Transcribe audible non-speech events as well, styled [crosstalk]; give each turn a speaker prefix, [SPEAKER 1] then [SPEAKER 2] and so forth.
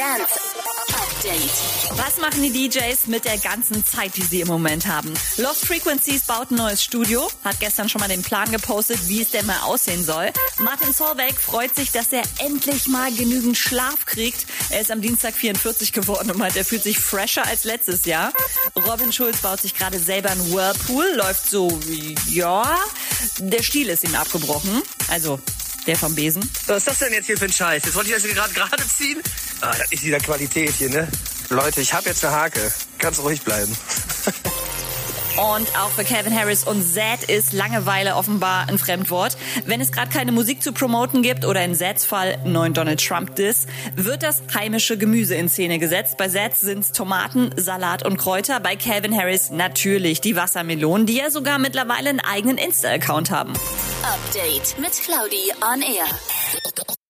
[SPEAKER 1] Dance Update.
[SPEAKER 2] Was machen die DJs mit der ganzen Zeit, die sie im Moment haben? Lost Frequencies baut ein neues Studio, hat gestern schon mal den Plan gepostet, wie es denn mal aussehen soll. Martin Solveig freut sich, dass er endlich mal genügend Schlaf kriegt. Er ist am Dienstag 44 geworden und meint, er fühlt sich fresher als letztes Jahr. Robin Schulz baut sich gerade selber einen Whirlpool, läuft so wie, ja, der Stiel ist ihm abgebrochen. Also, der vom Besen.
[SPEAKER 3] Was ist das denn jetzt hier für ein Scheiß? Jetzt wollte ich das hier gerade gerade ziehen. Ah, das ist wieder Qualität hier, ne? Leute, ich habe jetzt eine Hake. Ganz ruhig bleiben. [laughs]
[SPEAKER 2] Und auch für Kevin Harris und Zed ist Langeweile offenbar ein Fremdwort. Wenn es gerade keine Musik zu promoten gibt oder in Zeds Fall neuen Donald Trump Diss, wird das heimische Gemüse in Szene gesetzt. Bei Zed sind's Tomaten, Salat und Kräuter. Bei Calvin Harris natürlich die Wassermelonen, die ja sogar mittlerweile einen eigenen Insta-Account haben.
[SPEAKER 1] Update mit Claudi on Air.